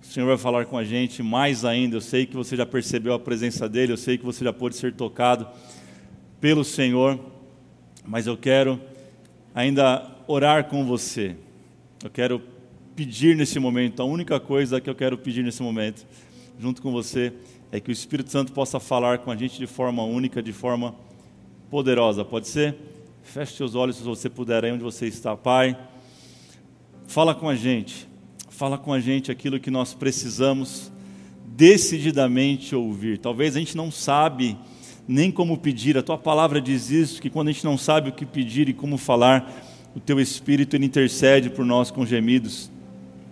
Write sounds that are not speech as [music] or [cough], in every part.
O Senhor vai falar com a gente mais ainda. Eu sei que você já percebeu a presença dEle, eu sei que você já pôde ser tocado pelo Senhor, mas eu quero ainda orar com você. Eu quero pedir nesse momento, a única coisa que eu quero pedir nesse momento, junto com você, é que o Espírito Santo possa falar com a gente de forma única, de forma poderosa. Pode ser? Feche seus olhos se você puder aí onde você está, Pai. Fala com a gente. Fala com a gente aquilo que nós precisamos decididamente ouvir. Talvez a gente não sabe nem como pedir. A tua palavra diz isso, que quando a gente não sabe o que pedir e como falar, o teu espírito ele intercede por nós com gemidos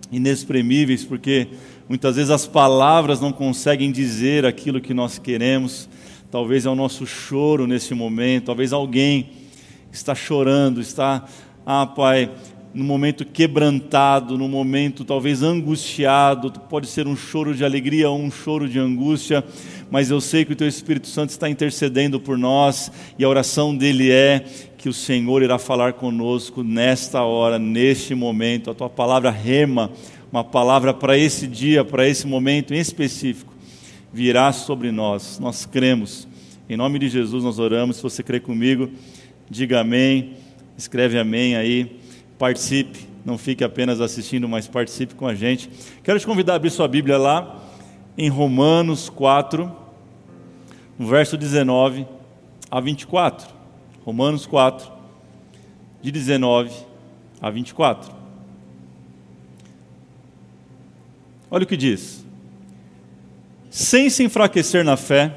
inexprimíveis, porque muitas vezes as palavras não conseguem dizer aquilo que nós queremos. Talvez é o nosso choro nesse momento, talvez alguém está chorando, está, ah, Pai, no momento quebrantado, no momento talvez angustiado, pode ser um choro de alegria ou um choro de angústia, mas eu sei que o Teu Espírito Santo está intercedendo por nós e a oração dele é que o Senhor irá falar conosco nesta hora, neste momento. A Tua palavra rema, uma palavra para esse dia, para esse momento em específico, virá sobre nós. Nós cremos. Em nome de Jesus nós oramos. Se você crê comigo, diga amém, escreve amém aí, participe, não fique apenas assistindo, mas participe com a gente. Quero te convidar a abrir sua Bíblia lá em Romanos 4, no verso 19 a 24. Romanos 4, de 19 a 24. Olha o que diz: sem se enfraquecer na fé,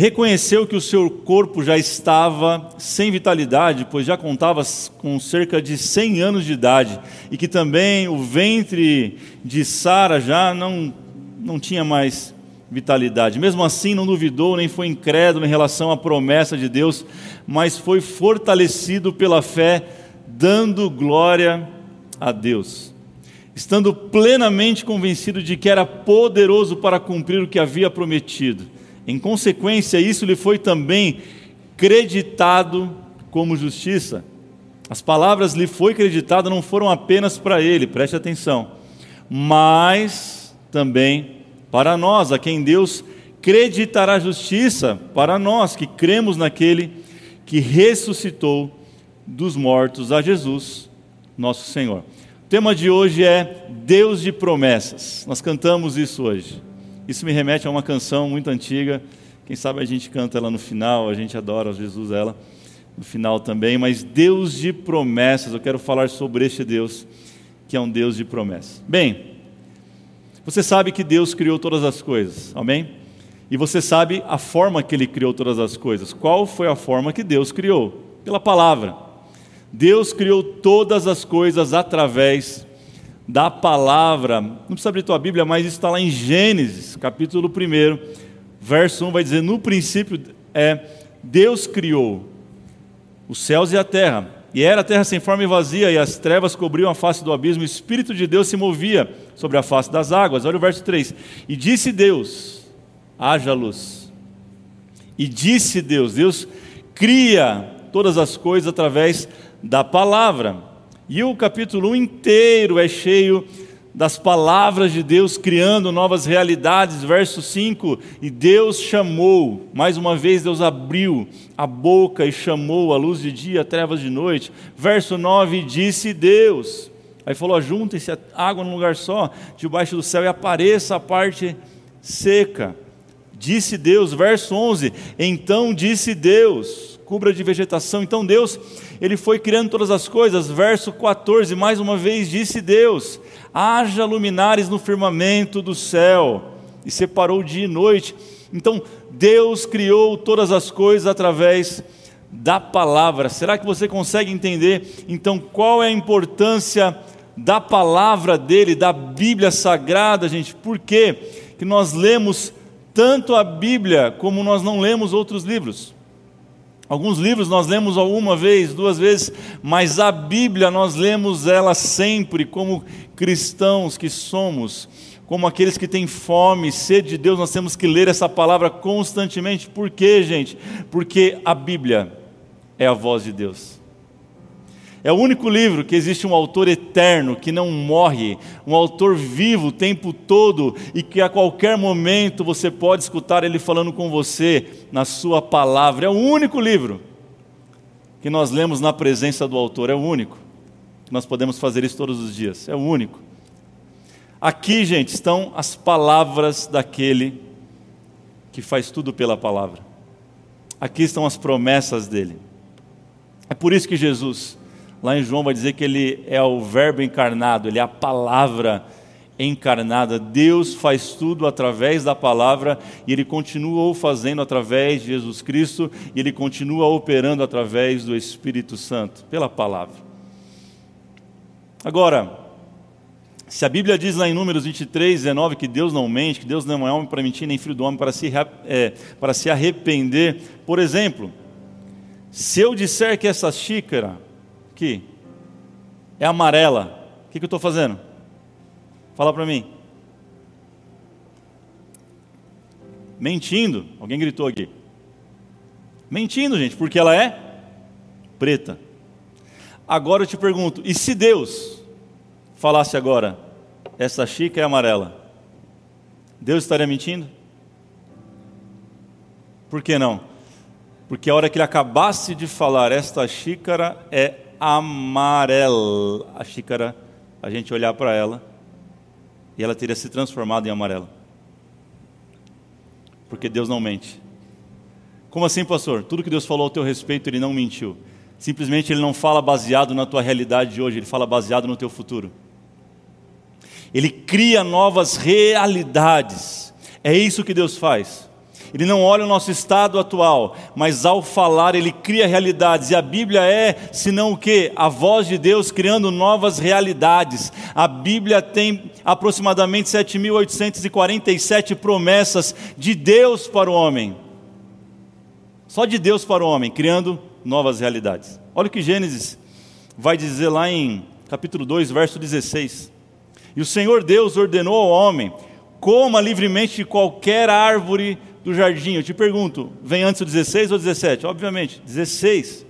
reconheceu que o seu corpo já estava sem vitalidade, pois já contava com cerca de 100 anos de idade, e que também o ventre de Sara já não, não tinha mais vitalidade. Mesmo assim, não duvidou nem foi incrédulo em relação à promessa de Deus, mas foi fortalecido pela fé, dando glória a Deus. Estando plenamente convencido de que era poderoso para cumprir o que havia prometido em consequência, isso lhe foi também creditado como justiça. As palavras lhe foi creditada não foram apenas para ele, preste atenção, mas também para nós, a quem Deus creditará justiça, para nós que cremos naquele que ressuscitou dos mortos a Jesus, nosso Senhor. O tema de hoje é Deus de promessas. Nós cantamos isso hoje. Isso me remete a uma canção muito antiga. Quem sabe a gente canta ela no final, a gente adora Jesus ela no final também. Mas Deus de promessas, eu quero falar sobre este Deus, que é um Deus de promessas. Bem, você sabe que Deus criou todas as coisas, amém? E você sabe a forma que Ele criou todas as coisas. Qual foi a forma que Deus criou? Pela palavra. Deus criou todas as coisas através da palavra. Não precisa abrir tua Bíblia, mas isso está lá em Gênesis, capítulo 1, verso 1, vai dizer: No princípio é Deus criou os céus e a terra. E era a terra sem forma e vazia, e as trevas cobriam a face do abismo, o Espírito de Deus se movia sobre a face das águas. Olha o verso 3. E disse Deus: haja luz. E disse Deus: Deus cria todas as coisas através da palavra. E o capítulo 1 inteiro é cheio das palavras de Deus criando novas realidades. Verso 5: E Deus chamou, mais uma vez Deus abriu a boca e chamou a luz de dia, trevas de noite. Verso 9: Disse Deus. Aí falou: Juntem-se a água num lugar só, debaixo do céu, e apareça a parte seca. Disse Deus, verso 11: Então disse Deus, cubra de vegetação. Então Deus ele foi criando todas as coisas. Verso 14, mais uma vez disse Deus: haja luminares no firmamento do céu, e separou dia e noite. Então, Deus criou todas as coisas através da palavra. Será que você consegue entender então qual é a importância da palavra dele, da Bíblia Sagrada, gente? Por que que nós lemos tanto a Bíblia como nós não lemos outros livros? Alguns livros nós lemos uma vez, duas vezes, mas a Bíblia nós lemos ela sempre, como cristãos que somos, como aqueles que têm fome, sede de Deus, nós temos que ler essa palavra constantemente. Por quê, gente? Porque a Bíblia é a voz de Deus. É o único livro que existe um autor eterno, que não morre, um autor vivo o tempo todo e que a qualquer momento você pode escutar ele falando com você na sua palavra. É o único livro que nós lemos na presença do autor, é o único. Nós podemos fazer isso todos os dias, é o único. Aqui, gente, estão as palavras daquele que faz tudo pela palavra. Aqui estão as promessas dele. É por isso que Jesus Lá em João vai dizer que ele é o Verbo encarnado, ele é a palavra encarnada. Deus faz tudo através da palavra e ele continua fazendo através de Jesus Cristo e ele continua operando através do Espírito Santo, pela palavra. Agora, se a Bíblia diz lá em Números 23, 19 que Deus não mente, que Deus não é homem para mentir, nem filho do homem para se, é, para se arrepender, por exemplo, se eu disser que essa xícara aqui é amarela, o que, que eu estou fazendo? Fala para mim. Mentindo. Alguém gritou aqui. Mentindo, gente, porque ela é preta. Agora eu te pergunto: e se Deus falasse agora, essa xícara é amarela? Deus estaria mentindo? Por que não? Porque a hora que ele acabasse de falar, esta xícara é amarela. A xícara, a gente olhar para ela e ela teria se transformado em amarela. Porque Deus não mente. Como assim, pastor? Tudo que Deus falou ao teu respeito, Ele não mentiu. Simplesmente Ele não fala baseado na tua realidade de hoje, Ele fala baseado no teu futuro. Ele cria novas realidades. É isso que Deus faz. Ele não olha o nosso estado atual, mas ao falar ele cria realidades. E a Bíblia é, senão o que? A voz de Deus criando novas realidades. A Bíblia tem aproximadamente 7.847 promessas de Deus para o homem. Só de Deus para o homem, criando novas realidades. Olha o que Gênesis vai dizer lá em capítulo 2, verso 16. E o Senhor Deus ordenou ao homem: coma livremente de qualquer árvore do jardim, eu te pergunto, vem antes do 16 ou 17? Obviamente, 16.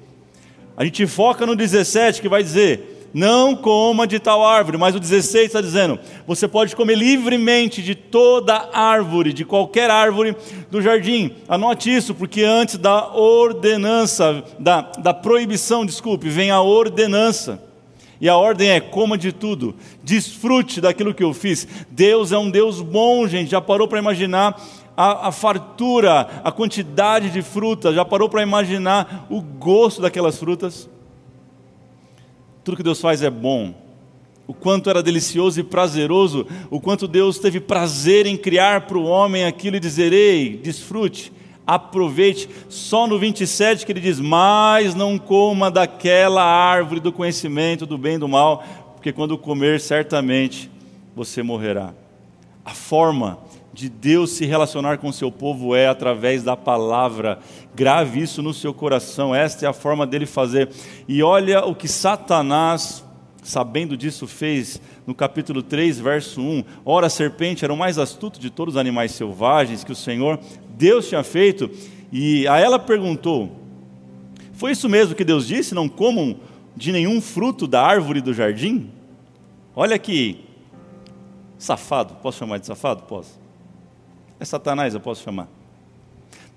A gente foca no 17 que vai dizer: não coma de tal árvore, mas o 16 está dizendo: você pode comer livremente de toda árvore, de qualquer árvore do jardim. Anote isso, porque antes da ordenança, da, da proibição, desculpe, vem a ordenança. E a ordem é: coma de tudo, desfrute daquilo que eu fiz. Deus é um Deus bom, gente. Já parou para imaginar a, a fartura, a quantidade de frutas, já parou para imaginar o gosto daquelas frutas? Tudo que Deus faz é bom. O quanto era delicioso e prazeroso, o quanto Deus teve prazer em criar para o homem aquilo e dizer: ei, desfrute, aproveite. Só no 27 que ele diz: Mas não coma daquela árvore do conhecimento do bem e do mal, porque quando comer, certamente você morrerá. A forma de Deus se relacionar com seu povo é através da palavra. Grave isso no seu coração, esta é a forma dele fazer. E olha o que Satanás, sabendo disso, fez no capítulo 3, verso 1. Ora, a serpente era o mais astuto de todos os animais selvagens que o Senhor Deus tinha feito, e a ela perguntou: Foi isso mesmo que Deus disse? Não comam de nenhum fruto da árvore do jardim? Olha que safado, posso chamar de safado? Posso. É Satanás, eu posso chamar.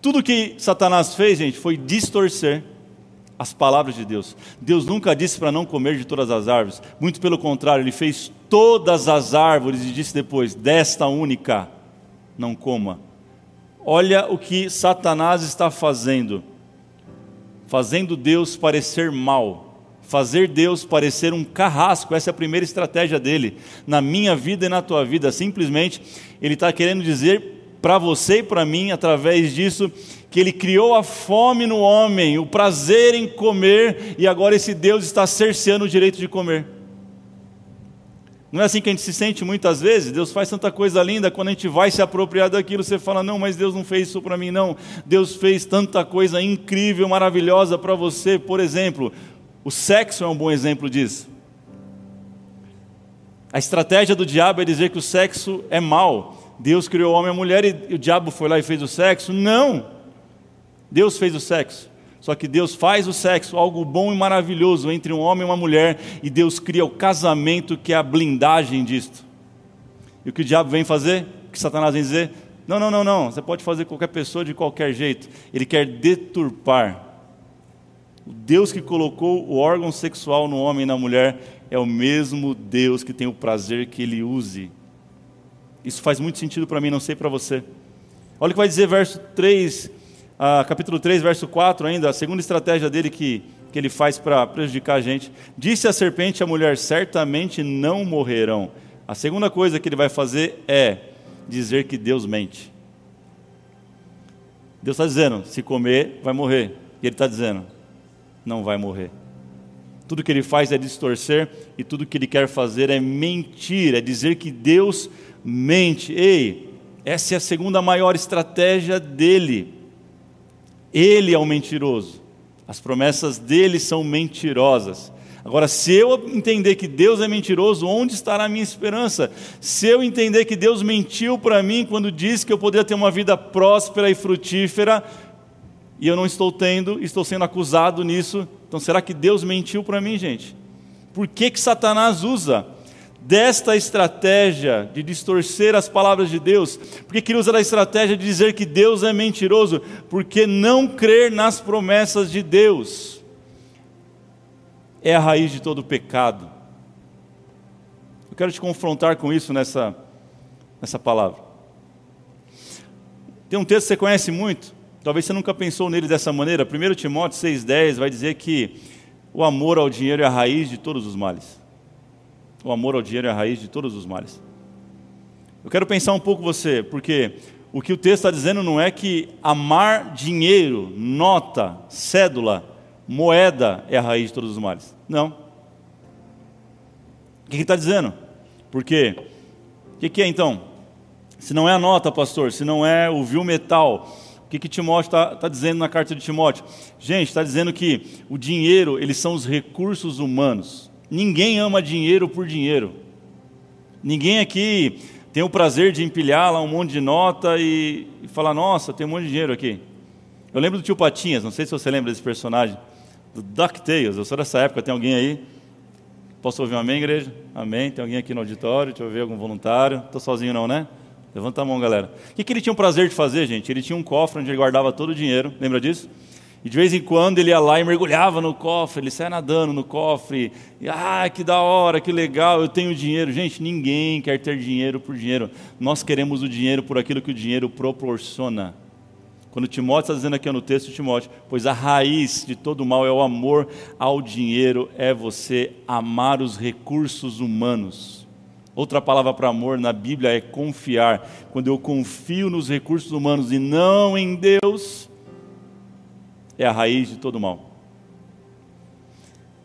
Tudo que Satanás fez, gente, foi distorcer as palavras de Deus. Deus nunca disse para não comer de todas as árvores. Muito pelo contrário, ele fez todas as árvores e disse depois: desta única não coma. Olha o que Satanás está fazendo. Fazendo Deus parecer mal. Fazer Deus parecer um carrasco, essa é a primeira estratégia dele, na minha vida e na tua vida. Simplesmente, ele está querendo dizer para você e para mim, através disso, que Ele criou a fome no homem, o prazer em comer, e agora esse Deus está cerceando o direito de comer. Não é assim que a gente se sente muitas vezes? Deus faz tanta coisa linda, quando a gente vai se apropriar daquilo, você fala: Não, mas Deus não fez isso para mim, não. Deus fez tanta coisa incrível, maravilhosa para você. Por exemplo, o sexo é um bom exemplo disso. A estratégia do diabo é dizer que o sexo é mal. Deus criou o homem e a mulher e o diabo foi lá e fez o sexo? Não. Deus fez o sexo. Só que Deus faz o sexo algo bom e maravilhoso entre um homem e uma mulher, e Deus cria o casamento que é a blindagem disto. E o que o diabo vem fazer? O que Satanás vem dizer? Não, não, não, não. Você pode fazer qualquer pessoa de qualquer jeito. Ele quer deturpar. O Deus que colocou o órgão sexual no homem e na mulher é o mesmo Deus que tem o prazer que ele use. Isso faz muito sentido para mim, não sei para você. Olha o que vai dizer verso 3, ah, capítulo 3, verso 4 ainda, a segunda estratégia dele que, que ele faz para prejudicar a gente. Disse a serpente à mulher: certamente não morrerão. A segunda coisa que ele vai fazer é dizer que Deus mente. Deus está dizendo: se comer, vai morrer. E ele está dizendo: não vai morrer. Tudo que ele faz é distorcer e tudo que ele quer fazer é mentir, é dizer que Deus mente. Ei, essa é a segunda maior estratégia dele. Ele é o mentiroso. As promessas dele são mentirosas. Agora, se eu entender que Deus é mentiroso, onde estará a minha esperança? Se eu entender que Deus mentiu para mim quando disse que eu poderia ter uma vida próspera e frutífera, e eu não estou tendo, estou sendo acusado nisso, então será que Deus mentiu para mim, gente? Por que, que Satanás usa desta estratégia de distorcer as palavras de Deus? Por que ele usa da estratégia de dizer que Deus é mentiroso? Porque não crer nas promessas de Deus é a raiz de todo pecado. Eu quero te confrontar com isso nessa, nessa palavra. Tem um texto que você conhece muito, talvez você nunca pensou nele dessa maneira. 1 Timóteo 6,10 vai dizer que o amor ao dinheiro é a raiz de todos os males. O amor ao dinheiro é a raiz de todos os males. Eu quero pensar um pouco você, porque o que o texto está dizendo não é que amar dinheiro, nota, cédula, moeda é a raiz de todos os males. Não. O que está dizendo? Porque o que, que, é então? Se não é a nota, pastor, se não é o vil metal, que, que Timóteo está tá dizendo na carta de Timóteo? Gente, está dizendo que o dinheiro, eles são os recursos humanos. Ninguém ama dinheiro por dinheiro. Ninguém aqui tem o prazer de empilhar lá um monte de nota e, e falar, nossa, tem um monte de dinheiro aqui. Eu lembro do tio Patinhas, não sei se você lembra desse personagem do DuckTales. Eu sou dessa época, tem alguém aí? Posso ouvir um amém, igreja? Amém. Tem alguém aqui no auditório? Deixa eu ver algum voluntário. Estou sozinho não, né? Levanta a mão, galera. O que, que ele tinha o prazer de fazer, gente? Ele tinha um cofre onde ele guardava todo o dinheiro. Lembra disso? E de vez em quando ele ia lá e mergulhava no cofre, ele saia nadando no cofre. E, ah, que da hora, que legal, eu tenho dinheiro. Gente, ninguém quer ter dinheiro por dinheiro. Nós queremos o dinheiro por aquilo que o dinheiro proporciona. Quando Timóteo está dizendo aqui no texto Timóteo, pois a raiz de todo mal é o amor ao dinheiro, é você amar os recursos humanos. Outra palavra para amor na Bíblia é confiar. Quando eu confio nos recursos humanos e não em Deus, é a raiz de todo mal.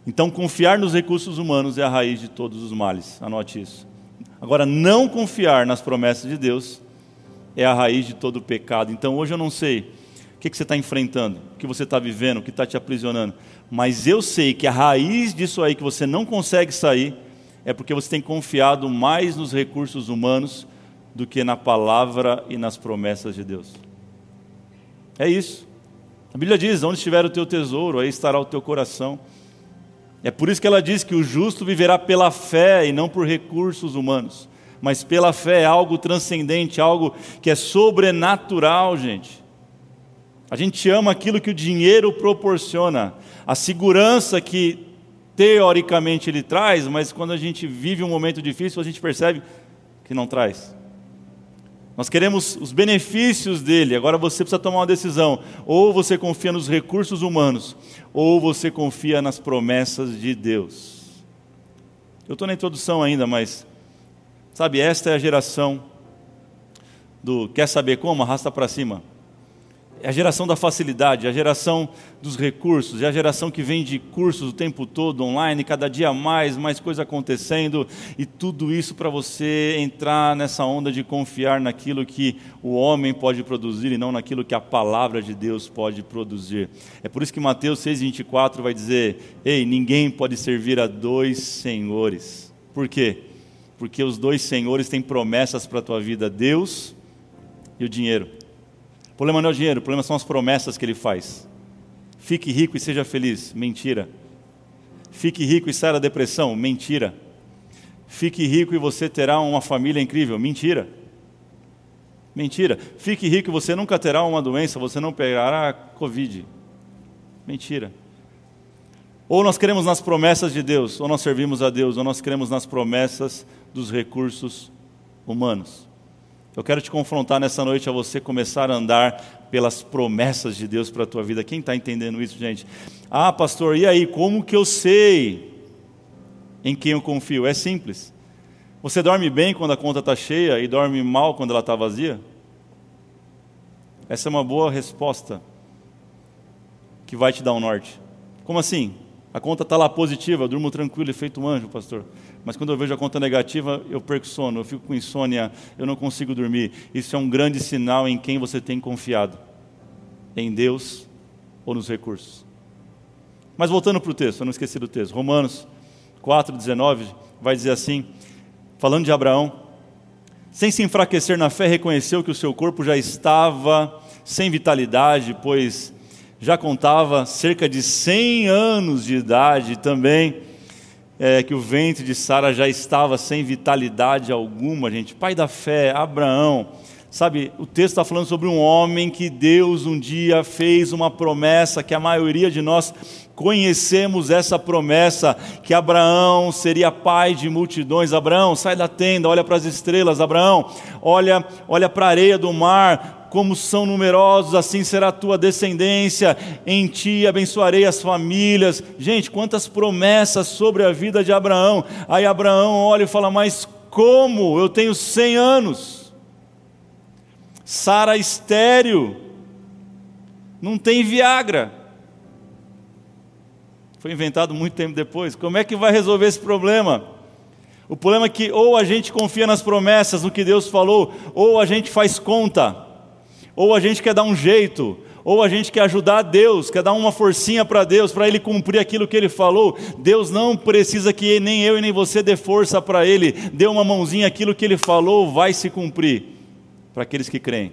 Então, confiar nos recursos humanos é a raiz de todos os males. Anote isso. Agora, não confiar nas promessas de Deus é a raiz de todo o pecado. Então hoje eu não sei o que, que você está enfrentando, o que você está vivendo, o que está te aprisionando, mas eu sei que a raiz disso aí que você não consegue sair é porque você tem confiado mais nos recursos humanos do que na palavra e nas promessas de Deus. É isso. A Bíblia diz: onde estiver o teu tesouro, aí estará o teu coração. É por isso que ela diz que o justo viverá pela fé e não por recursos humanos mas pela fé é algo transcendente, algo que é sobrenatural, gente. A gente ama aquilo que o dinheiro proporciona, a segurança que teoricamente ele traz, mas quando a gente vive um momento difícil, a gente percebe que não traz. Nós queremos os benefícios dele, agora você precisa tomar uma decisão: ou você confia nos recursos humanos, ou você confia nas promessas de Deus. Eu estou na introdução ainda, mas Sabe, esta é a geração do quer saber como? Arrasta para cima. É a geração da facilidade, é a geração dos recursos, é a geração que vende cursos o tempo todo online, cada dia mais, mais coisa acontecendo, e tudo isso para você entrar nessa onda de confiar naquilo que o homem pode produzir e não naquilo que a palavra de Deus pode produzir. É por isso que Mateus 6,24 vai dizer: Ei, ninguém pode servir a dois senhores. Por quê? porque os dois senhores têm promessas para a tua vida, Deus e o dinheiro. O problema não é o dinheiro, o problema são as promessas que ele faz. Fique rico e seja feliz. Mentira. Fique rico e saia da depressão. Mentira. Fique rico e você terá uma família incrível. Mentira. Mentira. Fique rico e você nunca terá uma doença, você não pegará Covid. Mentira. Ou nós cremos nas promessas de Deus, ou nós servimos a Deus, ou nós cremos nas promessas dos recursos humanos. Eu quero te confrontar nessa noite a você começar a andar pelas promessas de Deus para a tua vida. Quem está entendendo isso, gente? Ah, pastor, e aí, como que eu sei em quem eu confio? É simples. Você dorme bem quando a conta está cheia e dorme mal quando ela está vazia? Essa é uma boa resposta que vai te dar um norte. Como assim? A conta está lá positiva, eu durmo tranquilo e feito um anjo, pastor. Mas quando eu vejo a conta negativa, eu perco sono, eu fico com insônia, eu não consigo dormir. Isso é um grande sinal em quem você tem confiado: em Deus ou nos recursos. Mas voltando para o texto, eu não esqueci do texto. Romanos 4,19 vai dizer assim: falando de Abraão, sem se enfraquecer na fé, reconheceu que o seu corpo já estava sem vitalidade, pois já contava cerca de 100 anos de idade também, é, que o ventre de Sara já estava sem vitalidade alguma, gente. Pai da fé, Abraão. Sabe, o texto está falando sobre um homem que Deus um dia fez uma promessa que a maioria de nós conhecemos essa promessa que Abraão seria pai de multidões. Abraão, sai da tenda, olha para as estrelas. Abraão, olha, olha para a areia do mar, como são numerosos, assim será a tua descendência. Em ti abençoarei as famílias. Gente, quantas promessas sobre a vida de Abraão. Aí Abraão olha e fala: Mas como? Eu tenho 100 anos. Sara estéreo. Não tem Viagra foi inventado muito tempo depois. Como é que vai resolver esse problema? O problema é que ou a gente confia nas promessas, no que Deus falou, ou a gente faz conta, ou a gente quer dar um jeito, ou a gente quer ajudar Deus, quer dar uma forcinha para Deus, para Ele cumprir aquilo que Ele falou. Deus não precisa que nem eu e nem você dê força para Ele, dê uma mãozinha, aquilo que Ele falou vai se cumprir, para aqueles que creem.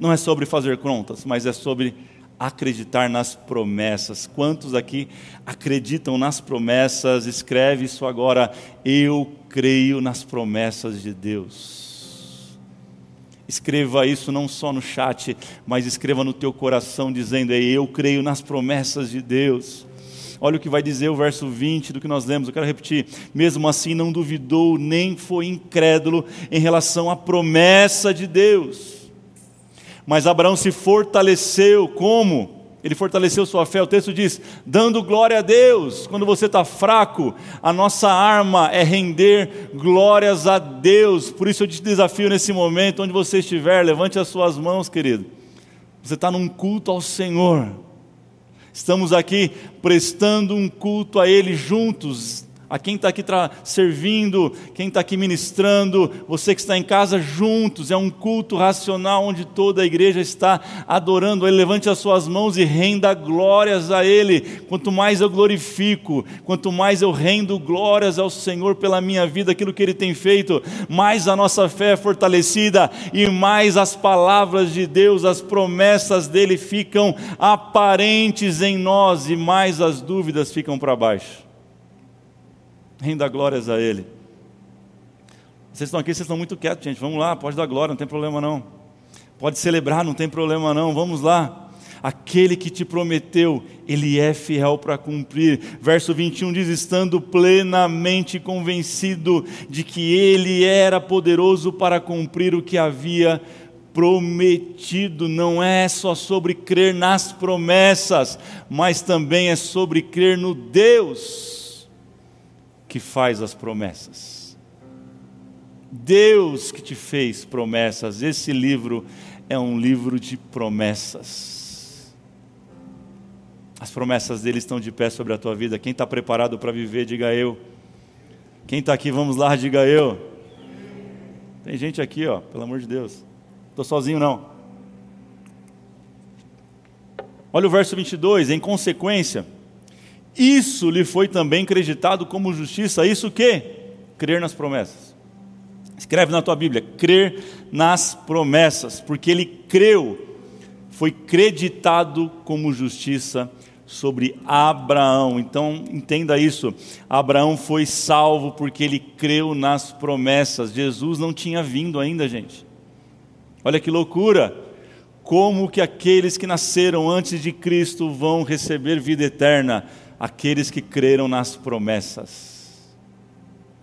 Não é sobre fazer contas, mas é sobre acreditar nas promessas. Quantos aqui acreditam nas promessas? Escreve isso agora. Eu creio nas promessas de Deus. Escreva isso não só no chat, mas escreva no teu coração dizendo: Eu creio nas promessas de Deus. Olha o que vai dizer o verso 20 do que nós lemos, eu quero repetir. Mesmo assim, não duvidou, nem foi incrédulo em relação à promessa de Deus mas Abraão se fortaleceu como? Ele fortaleceu sua fé, o texto diz, dando glória a Deus. Quando você está fraco, a nossa arma é render glórias a Deus. Por isso eu te desafio nesse momento, onde você estiver, levante as suas mãos, querido. Você está num culto ao Senhor. Estamos aqui prestando um culto a Ele juntos, a quem está aqui servindo, quem está aqui ministrando, você que está em casa juntos, é um culto racional onde toda a igreja está adorando Ele. Levante as suas mãos e renda glórias a Ele. Quanto mais eu glorifico, quanto mais eu rendo glórias ao Senhor pela minha vida, aquilo que Ele tem feito, mais a nossa fé é fortalecida e mais as palavras de Deus, as promessas dele ficam aparentes em nós e mais as dúvidas ficam para baixo. Renda glórias a Ele. Vocês estão aqui, vocês estão muito quietos, gente. Vamos lá, pode dar glória, não tem problema não. Pode celebrar, não tem problema não. Vamos lá. Aquele que te prometeu, ele é fiel para cumprir. Verso 21 diz: estando plenamente convencido de que ele era poderoso para cumprir o que havia prometido. Não é só sobre crer nas promessas, mas também é sobre crer no Deus que faz as promessas. Deus que te fez promessas. Esse livro é um livro de promessas. As promessas dele estão de pé sobre a tua vida. Quem está preparado para viver, diga eu. Quem está aqui, vamos lá, diga eu. Tem gente aqui, ó, pelo amor de Deus. Estou sozinho não. Olha o verso 22. Em consequência isso lhe foi também creditado como justiça. Isso que? Crer nas promessas. Escreve na tua Bíblia, crer nas promessas, porque ele creu, foi creditado como justiça sobre Abraão. Então, entenda isso. Abraão foi salvo porque ele creu nas promessas. Jesus não tinha vindo ainda, gente. Olha que loucura! Como que aqueles que nasceram antes de Cristo vão receber vida eterna? Aqueles que creram nas promessas.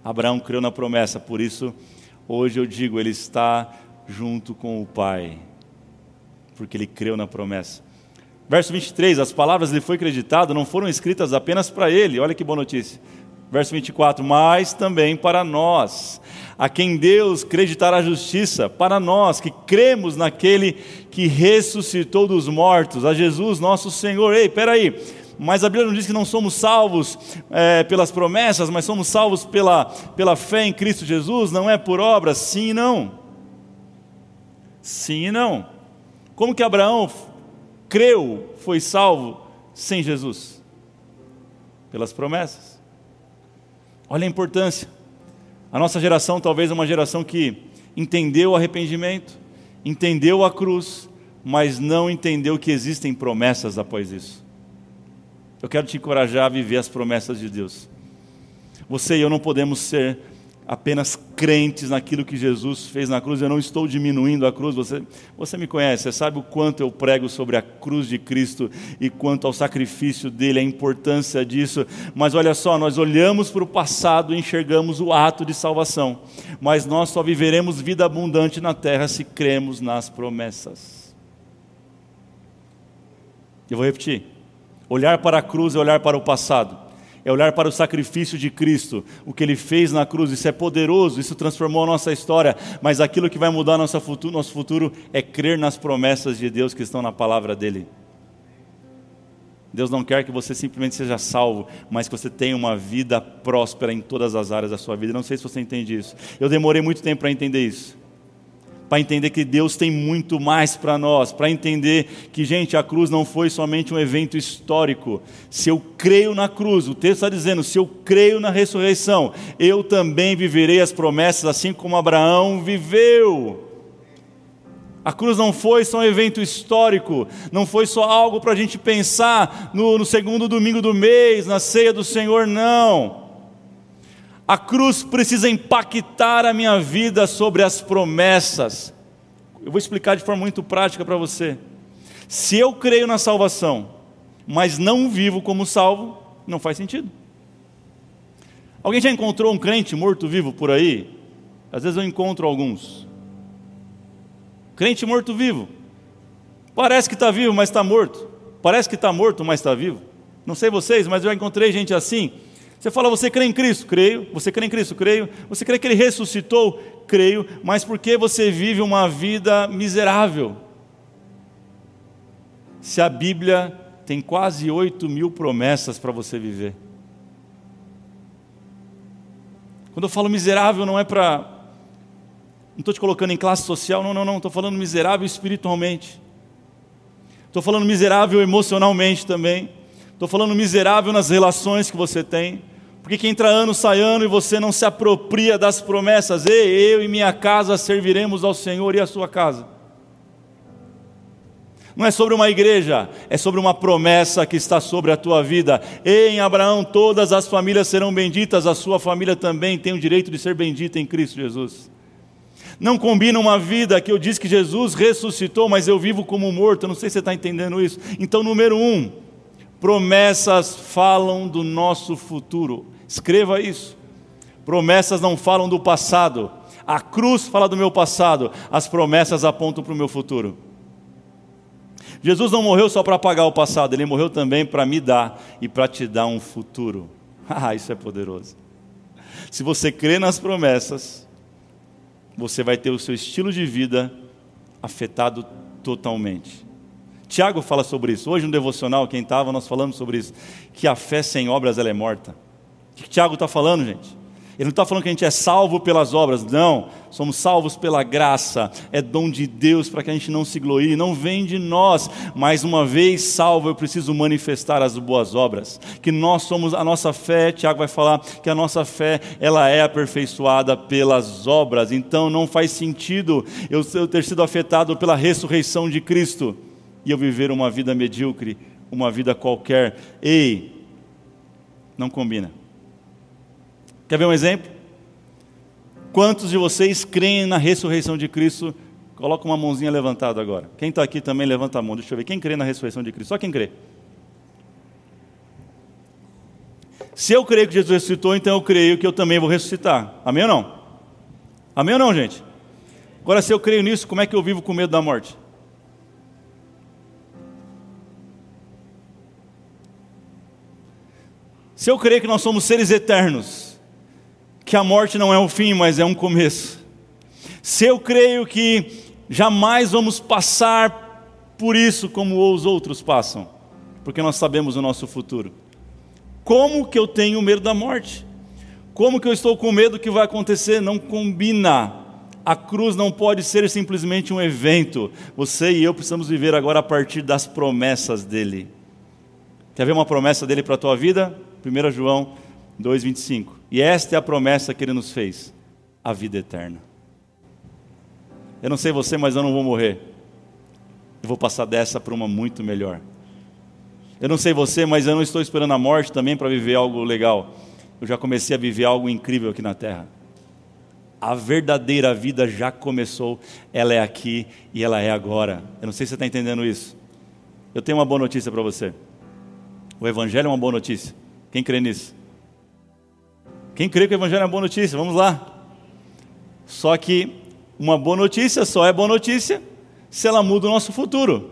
Abraão creu na promessa, por isso, hoje eu digo, ele está junto com o Pai, porque ele creu na promessa. Verso 23, as palavras lhe foi creditado não foram escritas apenas para ele, olha que boa notícia. Verso 24, mas também para nós, a quem Deus creditará justiça, para nós que cremos naquele que ressuscitou dos mortos, a Jesus nosso Senhor. Ei, peraí, mas a Bíblia não diz que não somos salvos é, pelas promessas, mas somos salvos pela, pela fé em Cristo Jesus, não é por obras? Sim e não. Sim e não. Como que Abraão creu, foi salvo sem Jesus? Pelas promessas. Olha a importância. A nossa geração talvez é uma geração que entendeu o arrependimento, entendeu a cruz, mas não entendeu que existem promessas após isso. Eu quero te encorajar a viver as promessas de Deus. Você e eu não podemos ser apenas crentes naquilo que Jesus fez na cruz. Eu não estou diminuindo a cruz. Você, você me conhece, você sabe o quanto eu prego sobre a cruz de Cristo e quanto ao sacrifício dele, a importância disso. Mas olha só, nós olhamos para o passado e enxergamos o ato de salvação. Mas nós só viveremos vida abundante na terra se cremos nas promessas. Eu vou repetir. Olhar para a cruz é olhar para o passado é olhar para o sacrifício de Cristo, o que ele fez na cruz. Isso é poderoso, isso transformou a nossa história, mas aquilo que vai mudar nosso futuro, nosso futuro é crer nas promessas de Deus que estão na palavra dele. Deus não quer que você simplesmente seja salvo, mas que você tenha uma vida próspera em todas as áreas da sua vida. Não sei se você entende isso. Eu demorei muito tempo para entender isso para entender que Deus tem muito mais para nós, para entender que, gente, a cruz não foi somente um evento histórico. Se eu creio na cruz, o texto está dizendo: se eu creio na ressurreição, eu também viverei as promessas, assim como Abraão viveu. A cruz não foi só um evento histórico, não foi só algo para a gente pensar no, no segundo domingo do mês, na ceia do Senhor, não. A cruz precisa impactar a minha vida sobre as promessas. Eu vou explicar de forma muito prática para você. Se eu creio na salvação, mas não vivo como salvo, não faz sentido. Alguém já encontrou um crente morto-vivo por aí? Às vezes eu encontro alguns. Crente morto-vivo. Parece que está vivo, mas está morto. Parece que está morto, mas está vivo. Não sei vocês, mas eu já encontrei gente assim você fala, você crê em Cristo? Creio. Você crê em Cristo? Creio. Você crê que Ele ressuscitou? Creio. Mas por que você vive uma vida miserável? Se a Bíblia tem quase 8 mil promessas para você viver. Quando eu falo miserável, não é para. Não estou te colocando em classe social, não, não, não. Estou falando miserável espiritualmente. Estou falando miserável emocionalmente também. Estou falando miserável nas relações que você tem. Porque que entra ano, sai ano e você não se apropria das promessas. Ei, eu e minha casa serviremos ao Senhor e a sua casa. Não é sobre uma igreja, é sobre uma promessa que está sobre a tua vida. Ei, em Abraão todas as famílias serão benditas, a sua família também tem o direito de ser bendita em Cristo Jesus. Não combina uma vida que eu disse que Jesus ressuscitou, mas eu vivo como morto. Eu não sei se você está entendendo isso. Então, número um, promessas falam do nosso futuro. Escreva isso. Promessas não falam do passado. A cruz fala do meu passado. As promessas apontam para o meu futuro. Jesus não morreu só para apagar o passado, ele morreu também para me dar e para te dar um futuro. [laughs] Ah, isso é poderoso. Se você crê nas promessas, você vai ter o seu estilo de vida afetado totalmente. Tiago fala sobre isso. Hoje no devocional, quem estava, nós falamos sobre isso. Que a fé sem obras ela é morta. O que Tiago está falando, gente? Ele não está falando que a gente é salvo pelas obras, não. Somos salvos pela graça, é dom de Deus para que a gente não se glorie, não vem de nós. Mais uma vez salvo, eu preciso manifestar as boas obras. Que nós somos, a nossa fé, Tiago vai falar que a nossa fé, ela é aperfeiçoada pelas obras. Então não faz sentido eu, eu ter sido afetado pela ressurreição de Cristo e eu viver uma vida medíocre, uma vida qualquer. Ei, não combina. Quer ver um exemplo? Quantos de vocês creem na ressurreição de Cristo? Coloca uma mãozinha levantada agora. Quem está aqui também levanta a mão. Deixa eu ver. Quem crê na ressurreição de Cristo? Só quem crê. Se eu creio que Jesus ressuscitou, então eu creio que eu também vou ressuscitar. Amém ou não? Amém ou não, gente? Agora, se eu creio nisso, como é que eu vivo com medo da morte? Se eu creio que nós somos seres eternos, que a morte não é o fim, mas é um começo. Se eu creio que jamais vamos passar por isso como os outros passam, porque nós sabemos o nosso futuro. Como que eu tenho medo da morte? Como que eu estou com medo do que vai acontecer? Não combina. A cruz não pode ser simplesmente um evento. Você e eu precisamos viver agora a partir das promessas dele. Quer ver uma promessa dele para a tua vida? 1 João 2,25. E esta é a promessa que ele nos fez: a vida eterna. Eu não sei você, mas eu não vou morrer. Eu vou passar dessa para uma muito melhor. Eu não sei você, mas eu não estou esperando a morte também para viver algo legal. Eu já comecei a viver algo incrível aqui na terra. A verdadeira vida já começou, ela é aqui e ela é agora. Eu não sei se você está entendendo isso. Eu tenho uma boa notícia para você. O Evangelho é uma boa notícia. Quem crê nisso? Quem crê que o Evangelho é uma boa notícia? Vamos lá. Só que uma boa notícia só é boa notícia se ela muda o nosso futuro.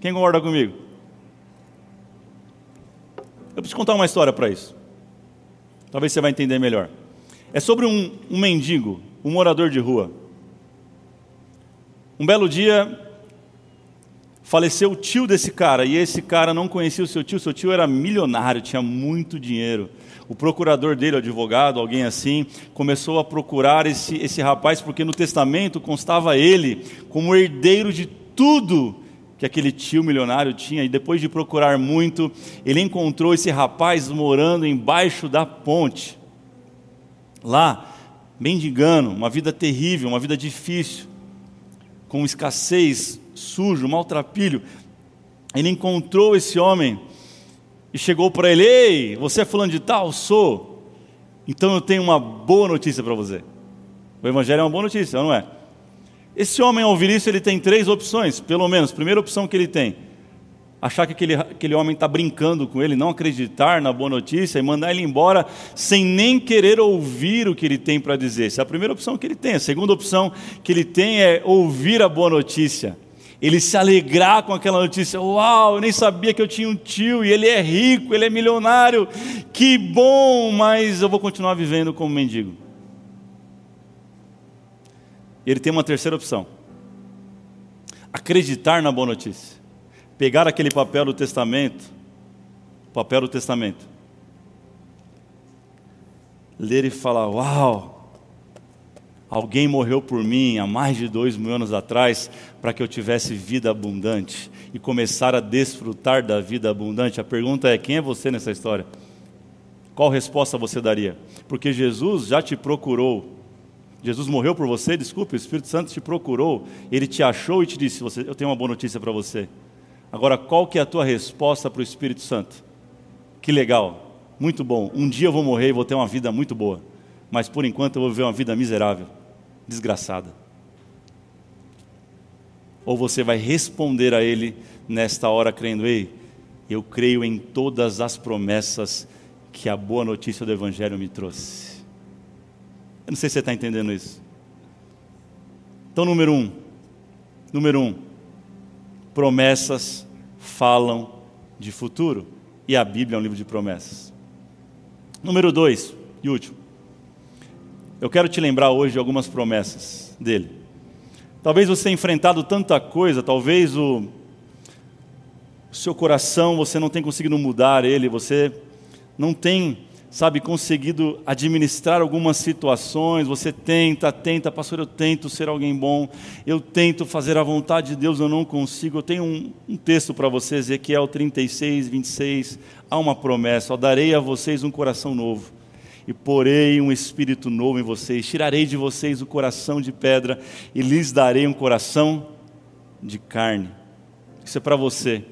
Quem concorda comigo? Eu preciso contar uma história para isso. Talvez você vai entender melhor. É sobre um, um mendigo, um morador de rua. Um belo dia, faleceu o tio desse cara, e esse cara não conhecia o seu tio, seu tio era milionário, tinha muito dinheiro. O procurador dele, o advogado, alguém assim, começou a procurar esse, esse rapaz, porque no testamento constava ele como herdeiro de tudo que aquele tio milionário tinha, e depois de procurar muito, ele encontrou esse rapaz morando embaixo da ponte. Lá, mendigando, uma vida terrível, uma vida difícil, com escassez, sujo, maltrapilho. Ele encontrou esse homem e chegou para ele: Ei, você é fulano de tal? Sou. Então eu tenho uma boa notícia para você. O Evangelho é uma boa notícia, não é? Esse homem, ao ouvir isso, ele tem três opções, pelo menos. Primeira opção que ele tem: achar que aquele, aquele homem está brincando com ele, não acreditar na boa notícia e mandar ele embora sem nem querer ouvir o que ele tem para dizer. Essa é a primeira opção que ele tem. A segunda opção que ele tem é ouvir a boa notícia ele se alegrar com aquela notícia: Uau, eu nem sabia que eu tinha um tio e ele é rico, ele é milionário, que bom, mas eu vou continuar vivendo como mendigo. Ele tem uma terceira opção: acreditar na boa notícia, pegar aquele papel do testamento, papel do testamento, ler e falar: Uau, Alguém morreu por mim há mais de dois mil anos atrás para que eu tivesse vida abundante e começar a desfrutar da vida abundante. A pergunta é: quem é você nessa história? Qual resposta você daria? Porque Jesus já te procurou. Jesus morreu por você, desculpe, o Espírito Santo te procurou, ele te achou e te disse: Eu tenho uma boa notícia para você. Agora, qual que é a tua resposta para o Espírito Santo? Que legal, muito bom. Um dia eu vou morrer e vou ter uma vida muito boa, mas por enquanto eu vou viver uma vida miserável desgraçada. Ou você vai responder a Ele nesta hora, crendo, ei, eu creio em todas as promessas que a boa notícia do Evangelho me trouxe. Eu não sei se você está entendendo isso. Então, número um, número um, promessas falam de futuro, e a Bíblia é um livro de promessas. Número dois, e último, eu quero te lembrar hoje de algumas promessas dele. Talvez você tenha enfrentado tanta coisa, talvez o, o seu coração você não tenha conseguido mudar ele, você não tem, sabe, conseguido administrar algumas situações, você tenta, tenta, pastor, eu tento ser alguém bom, eu tento fazer a vontade de Deus, eu não consigo. Eu tenho um, um texto para você, Ezequiel 36, 26, há uma promessa, darei a vocês um coração novo e porei um espírito novo em vocês. Tirarei de vocês o coração de pedra e lhes darei um coração de carne. Isso é para você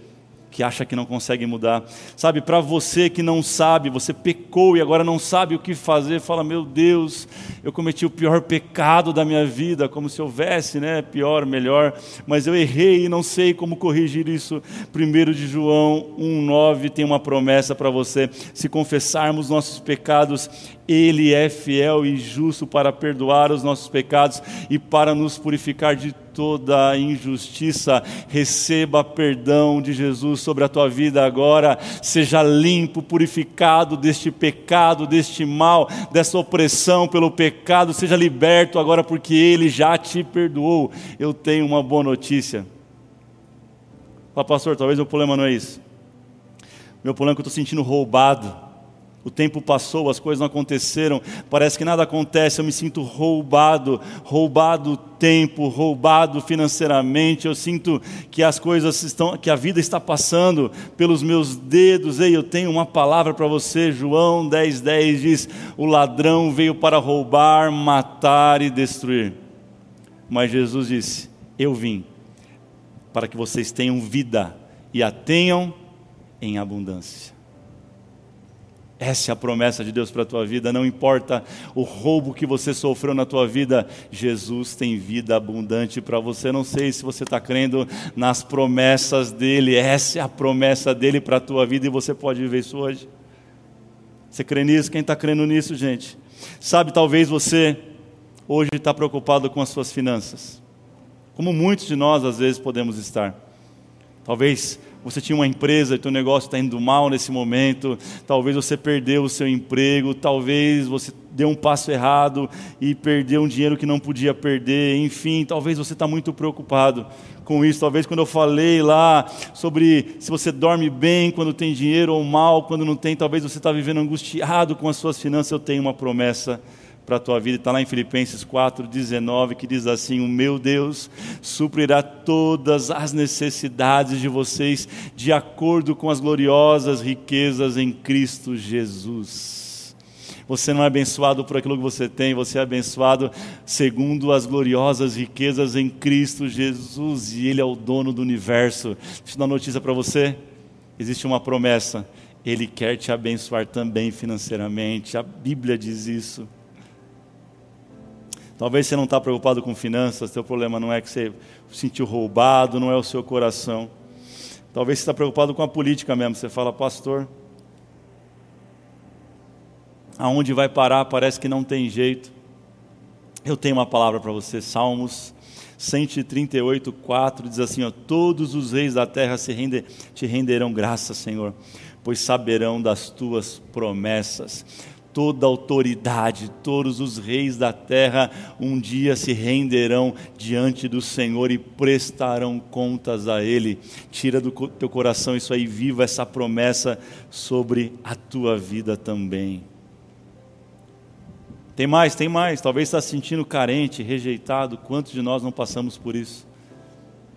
que acha que não consegue mudar. Sabe, para você que não sabe, você pecou e agora não sabe o que fazer, fala: "Meu Deus, eu cometi o pior pecado da minha vida", como se houvesse, né, pior, melhor, mas eu errei e não sei como corrigir isso. Primeiro de João 1:9 tem uma promessa para você: se confessarmos nossos pecados, ele é fiel e justo para perdoar os nossos pecados e para nos purificar de toda injustiça. Receba perdão de Jesus sobre a tua vida agora. Seja limpo, purificado deste pecado, deste mal, dessa opressão pelo pecado. Seja liberto agora, porque Ele já te perdoou. Eu tenho uma boa notícia. Fala, pastor, talvez o problema não é isso. Meu problema é que eu estou sentindo roubado o tempo passou, as coisas não aconteceram, parece que nada acontece, eu me sinto roubado, roubado tempo, roubado financeiramente, eu sinto que as coisas estão, que a vida está passando pelos meus dedos. Ei, eu tenho uma palavra para você, João 10:10 10 diz: "O ladrão veio para roubar, matar e destruir". Mas Jesus disse: "Eu vim para que vocês tenham vida e a tenham em abundância". Essa é a promessa de Deus para a tua vida, não importa o roubo que você sofreu na tua vida, Jesus tem vida abundante para você. Não sei se você está crendo nas promessas dele, essa é a promessa dele para a tua vida e você pode viver isso hoje. Você crê nisso? Quem está crendo nisso, gente? Sabe, talvez você hoje está preocupado com as suas finanças, como muitos de nós às vezes podemos estar. Talvez você tinha uma empresa e teu negócio está indo mal nesse momento, talvez você perdeu o seu emprego, talvez você deu um passo errado e perdeu um dinheiro que não podia perder, enfim, talvez você está muito preocupado com isso. Talvez quando eu falei lá sobre se você dorme bem quando tem dinheiro ou mal quando não tem, talvez você está vivendo angustiado com as suas finanças. Eu tenho uma promessa para a tua vida. Está lá em Filipenses 4,19 que diz assim: O meu Deus suprirá todas as necessidades de vocês de acordo com as gloriosas riquezas em Cristo Jesus. Você não é abençoado por aquilo que você tem, você é abençoado segundo as gloriosas riquezas em Cristo Jesus, e Ele é o dono do universo. Deixa eu dar uma notícia para você: existe uma promessa, Ele quer te abençoar também financeiramente, a Bíblia diz isso. Talvez você não está preocupado com finanças, seu problema não é que você se sentiu roubado, não é o seu coração. Talvez você está preocupado com a política mesmo. Você fala, pastor, aonde vai parar? Parece que não tem jeito. Eu tenho uma palavra para você, Salmos 138, 4, diz assim: ó, Todos os reis da terra se render, te renderão graças, Senhor, pois saberão das tuas promessas toda autoridade, todos os reis da terra um dia se renderão diante do Senhor e prestarão contas a Ele. Tira do teu coração isso aí, viva essa promessa sobre a tua vida também. Tem mais, tem mais. Talvez está se sentindo carente, rejeitado. Quantos de nós não passamos por isso?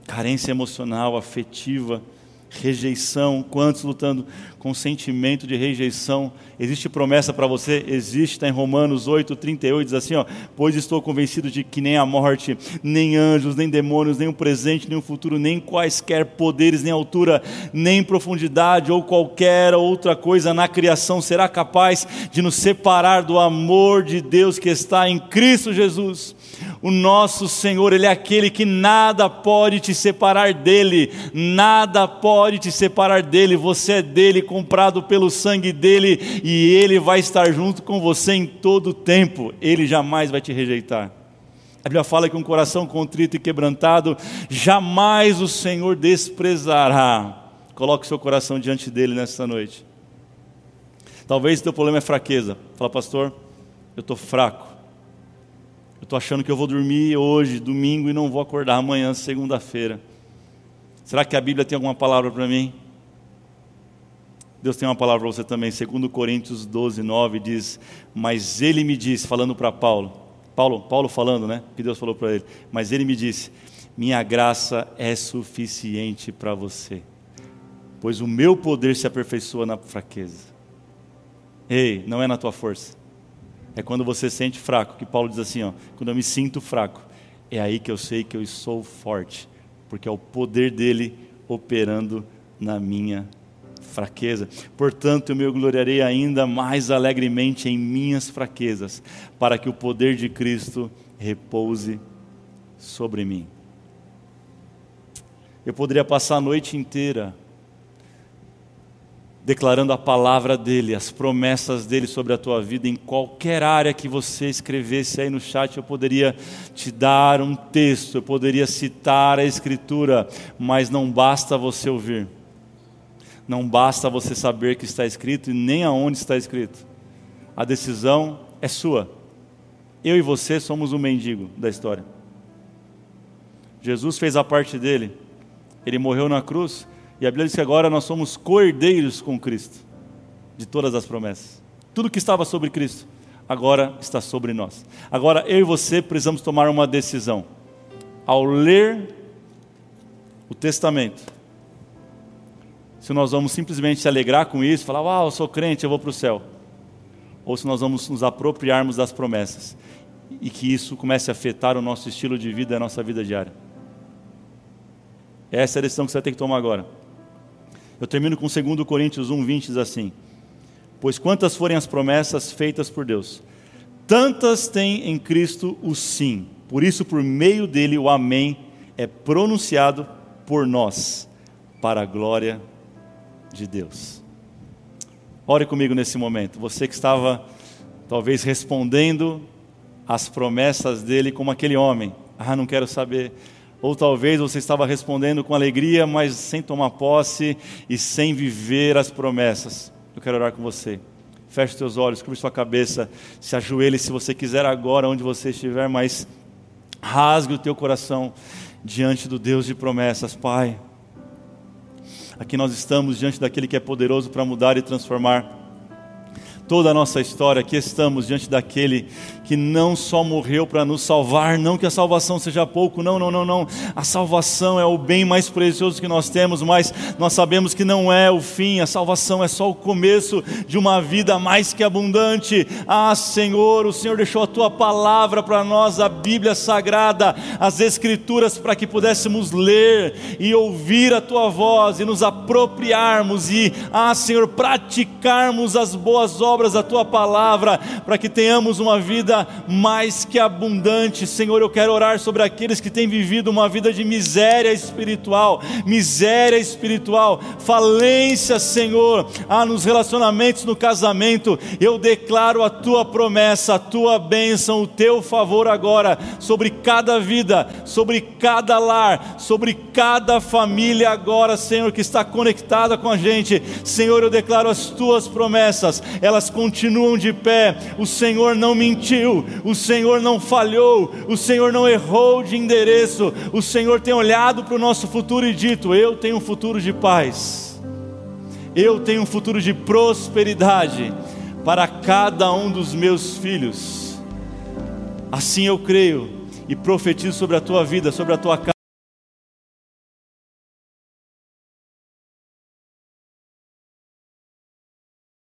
Carência emocional, afetiva rejeição, quantos lutando com sentimento de rejeição. Existe promessa para você? Existe, está em Romanos 8, 38, diz assim: ó, Pois estou convencido de que nem a morte, nem anjos, nem demônios, nem o presente, nem o futuro, nem quaisquer poderes, nem altura, nem profundidade ou qualquer outra coisa na criação será capaz de nos separar do amor de Deus que está em Cristo Jesus. O nosso Senhor, Ele é aquele que nada pode te separar dele, nada pode te separar dele, você é dele, comprado pelo sangue dele, e Ele vai estar junto com você em todo o tempo, Ele jamais vai te rejeitar. A Bíblia fala que um coração contrito e quebrantado, jamais o Senhor desprezará. Coloque seu coração diante dele nesta noite. Talvez o teu problema é fraqueza. Fala, pastor, eu estou fraco. Eu estou achando que eu vou dormir hoje, domingo, e não vou acordar amanhã, segunda-feira. Será que a Bíblia tem alguma palavra para mim? Deus tem uma palavra para você também. Segundo Coríntios 12, 9 diz: Mas ele me disse, falando para Paulo, Paulo, Paulo falando, né? Que Deus falou para ele. Mas ele me disse: Minha graça é suficiente para você, pois o meu poder se aperfeiçoa na fraqueza. Ei, não é na tua força. É quando você sente fraco, que Paulo diz assim, ó, quando eu me sinto fraco, é aí que eu sei que eu sou forte, porque é o poder dele operando na minha fraqueza. Portanto, eu me gloriarei ainda mais alegremente em minhas fraquezas, para que o poder de Cristo repouse sobre mim. Eu poderia passar a noite inteira declarando a palavra dele, as promessas dele sobre a tua vida, em qualquer área que você escrevesse aí no chat, eu poderia te dar um texto, eu poderia citar a Escritura, mas não basta você ouvir, não basta você saber que está escrito e nem aonde está escrito, a decisão é sua. Eu e você somos o mendigo da história. Jesus fez a parte dele, ele morreu na cruz e a Bíblia diz que agora nós somos cordeiros com Cristo, de todas as promessas. Tudo que estava sobre Cristo, agora está sobre nós. Agora eu e você precisamos tomar uma decisão. Ao ler o testamento, se nós vamos simplesmente se alegrar com isso, falar, uau, eu sou crente, eu vou para o céu. Ou se nós vamos nos apropriarmos das promessas e que isso comece a afetar o nosso estilo de vida e a nossa vida diária. Essa é a decisão que você vai ter que tomar agora. Eu termino com 2 Coríntios 1, 20, diz assim: Pois quantas forem as promessas feitas por Deus, tantas tem em Cristo o sim. Por isso, por meio dele, o Amém é pronunciado por nós, para a glória de Deus. Ore comigo nesse momento. Você que estava, talvez, respondendo às promessas dele como aquele homem. Ah, não quero saber ou talvez você estava respondendo com alegria, mas sem tomar posse e sem viver as promessas. Eu quero orar com você. Feche seus olhos, cubra sua cabeça, se ajoelhe se você quiser agora, onde você estiver, mas rasgue o teu coração diante do Deus de promessas, Pai. Aqui nós estamos diante daquele que é poderoso para mudar e transformar toda a nossa história, aqui estamos diante daquele que não só morreu para nos salvar, não que a salvação seja pouco, não, não, não, não. A salvação é o bem mais precioso que nós temos, mas nós sabemos que não é o fim, a salvação é só o começo de uma vida mais que abundante. Ah, Senhor, o Senhor deixou a tua palavra para nós, a Bíblia sagrada, as escrituras para que pudéssemos ler e ouvir a tua voz e nos apropriarmos e, ah, Senhor, praticarmos as boas obras da tua palavra, para que tenhamos uma vida mais que abundante. Senhor, eu quero orar sobre aqueles que têm vivido uma vida de miséria espiritual, miséria espiritual, falência, Senhor, ah, nos relacionamentos, no casamento. Eu declaro a tua promessa, a tua bênção, o teu favor agora sobre cada vida, sobre cada lar, sobre cada família agora, Senhor, que está conectada com a gente. Senhor, eu declaro as tuas promessas, elas continuam de pé. O Senhor não mentiu o Senhor não falhou, o Senhor não errou de endereço, o Senhor tem olhado para o nosso futuro e dito: Eu tenho um futuro de paz, eu tenho um futuro de prosperidade para cada um dos meus filhos. Assim eu creio e profetizo sobre a tua vida, sobre a tua casa.